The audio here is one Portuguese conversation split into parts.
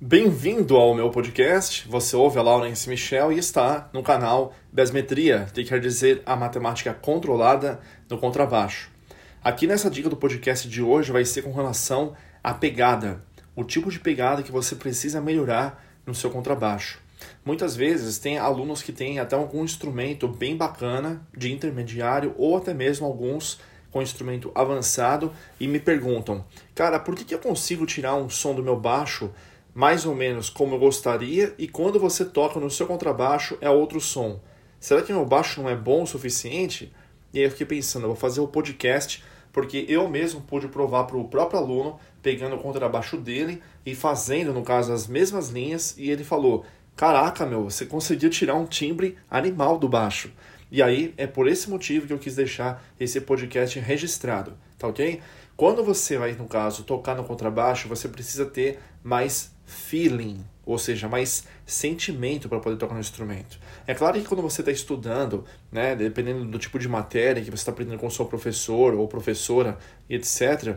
Bem-vindo ao meu podcast. Você ouve a Laurence Michel e está no canal Besmetria, que quer dizer a matemática controlada no contrabaixo. Aqui nessa dica do podcast de hoje vai ser com relação à pegada, o tipo de pegada que você precisa melhorar no seu contrabaixo. Muitas vezes tem alunos que têm até algum instrumento bem bacana de intermediário ou até mesmo alguns com instrumento avançado e me perguntam, cara, por que eu consigo tirar um som do meu baixo mais ou menos como eu gostaria, e quando você toca no seu contrabaixo é outro som. Será que meu baixo não é bom o suficiente? E aí eu fiquei pensando, eu vou fazer o podcast porque eu mesmo pude provar para o próprio aluno, pegando o contrabaixo dele e fazendo, no caso, as mesmas linhas, e ele falou: Caraca, meu, você conseguiu tirar um timbre animal do baixo. E aí é por esse motivo que eu quis deixar esse podcast registrado, tá ok? Quando você vai, no caso, tocar no contrabaixo, você precisa ter mais feeling, ou seja, mais sentimento para poder tocar no instrumento. É claro que quando você está estudando, né, dependendo do tipo de matéria que você está aprendendo com o seu professor ou professora e etc.,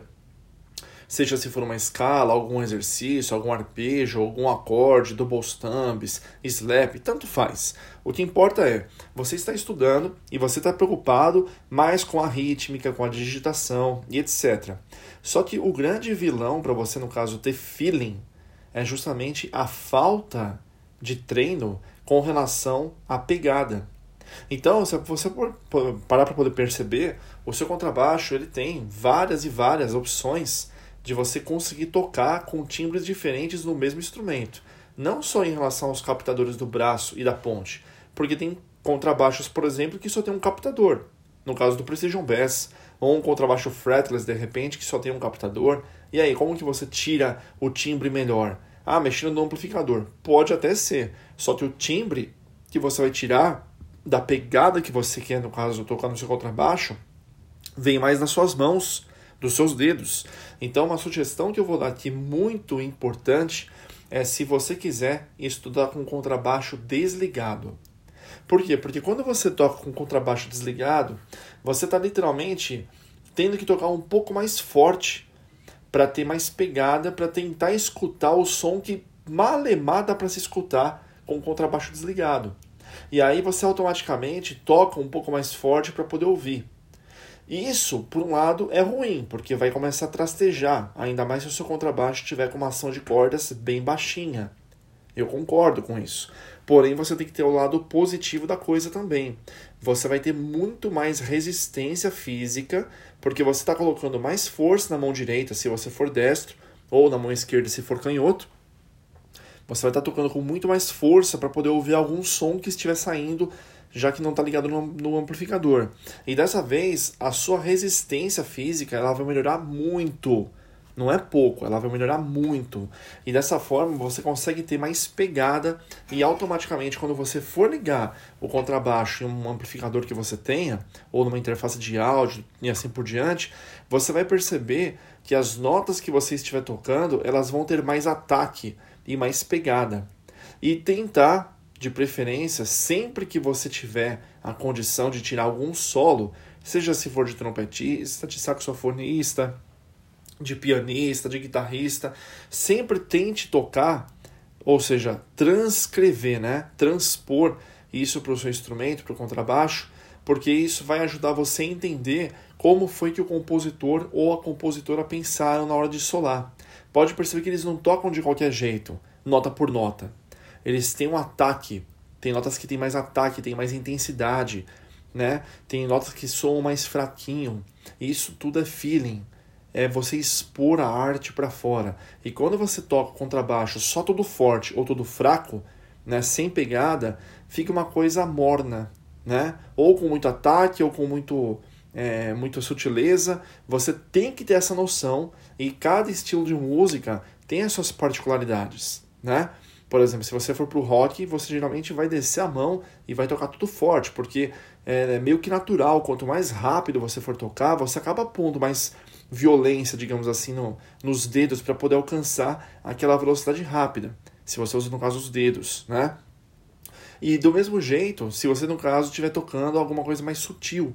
seja se for uma escala, algum exercício, algum arpejo, algum acorde, double stumps, slap, tanto faz. O que importa é, você está estudando e você está preocupado mais com a rítmica, com a digitação e etc. Só que o grande vilão para você, no caso, ter feeling, é justamente a falta de treino com relação à pegada. Então, se você parar para poder perceber, o seu contrabaixo ele tem várias e várias opções de você conseguir tocar com timbres diferentes no mesmo instrumento. Não só em relação aos captadores do braço e da ponte, porque tem contrabaixos, por exemplo, que só tem um captador. No caso do Precision Bass, ou um contrabaixo fretless de repente que só tem um captador. E aí, como que você tira o timbre melhor? Ah, mexendo no amplificador. Pode até ser. Só que o timbre que você vai tirar da pegada que você quer, no caso, tocar no seu contrabaixo, vem mais nas suas mãos, dos seus dedos. Então, uma sugestão que eu vou dar aqui muito importante é se você quiser estudar com contrabaixo desligado. Por quê? Porque quando você toca com contrabaixo desligado, você está literalmente tendo que tocar um pouco mais forte para ter mais pegada, para tentar escutar o som que malemar dá para se escutar com o contrabaixo desligado. E aí você automaticamente toca um pouco mais forte para poder ouvir. Isso, por um lado, é ruim, porque vai começar a trastejar, ainda mais se o seu contrabaixo tiver com uma ação de cordas bem baixinha. Eu concordo com isso. Porém, você tem que ter o lado positivo da coisa também. Você vai ter muito mais resistência física, porque você está colocando mais força na mão direita se você for destro, ou na mão esquerda se for canhoto. Você vai estar tá tocando com muito mais força para poder ouvir algum som que estiver saindo, já que não está ligado no, no amplificador. E dessa vez, a sua resistência física ela vai melhorar muito não é pouco, ela vai melhorar muito. E dessa forma você consegue ter mais pegada e automaticamente quando você for ligar o contrabaixo em um amplificador que você tenha, ou numa interface de áudio e assim por diante, você vai perceber que as notas que você estiver tocando, elas vão ter mais ataque e mais pegada. E tentar, de preferência, sempre que você tiver a condição de tirar algum solo, seja se for de trompetista, de saxofonista, de pianista, de guitarrista, sempre tente tocar, ou seja, transcrever, né? transpor isso para o seu instrumento, para o contrabaixo, porque isso vai ajudar você a entender como foi que o compositor ou a compositora pensaram na hora de solar. Pode perceber que eles não tocam de qualquer jeito, nota por nota. Eles têm um ataque, tem notas que têm mais ataque, tem mais intensidade, né? Tem notas que soam mais fraquinho. Isso tudo é feeling é você expor a arte para fora. E quando você toca contrabaixo só todo forte ou todo fraco, né, sem pegada, fica uma coisa morna, né? Ou com muito ataque ou com muito é, muita sutileza. Você tem que ter essa noção e cada estilo de música tem as suas particularidades, né? Por exemplo, se você for pro rock, você geralmente vai descer a mão e vai tocar tudo forte, porque é meio que natural. Quanto mais rápido você for tocar, você acaba pondo mais violência, digamos assim, no, nos dedos para poder alcançar aquela velocidade rápida. Se você usa, no caso, os dedos, né? E do mesmo jeito, se você, no caso, estiver tocando alguma coisa mais sutil,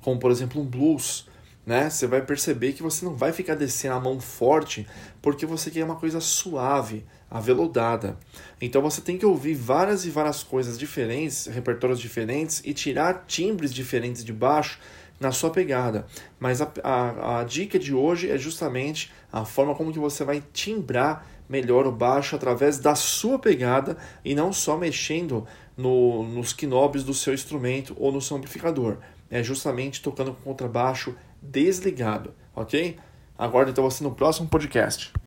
como por exemplo um blues, né? Você vai perceber que você não vai ficar descendo a mão forte porque você quer uma coisa suave, aveludada. Então você tem que ouvir várias e várias coisas diferentes, repertórios diferentes e tirar timbres diferentes de baixo na sua pegada. Mas a, a, a, dica de hoje é justamente a forma como que você vai timbrar melhor o baixo através da sua pegada e não só mexendo no, nos knobs do seu instrumento ou no seu amplificador. É justamente tocando com contrabaixo desligado, ok? Aguardo então você no próximo podcast.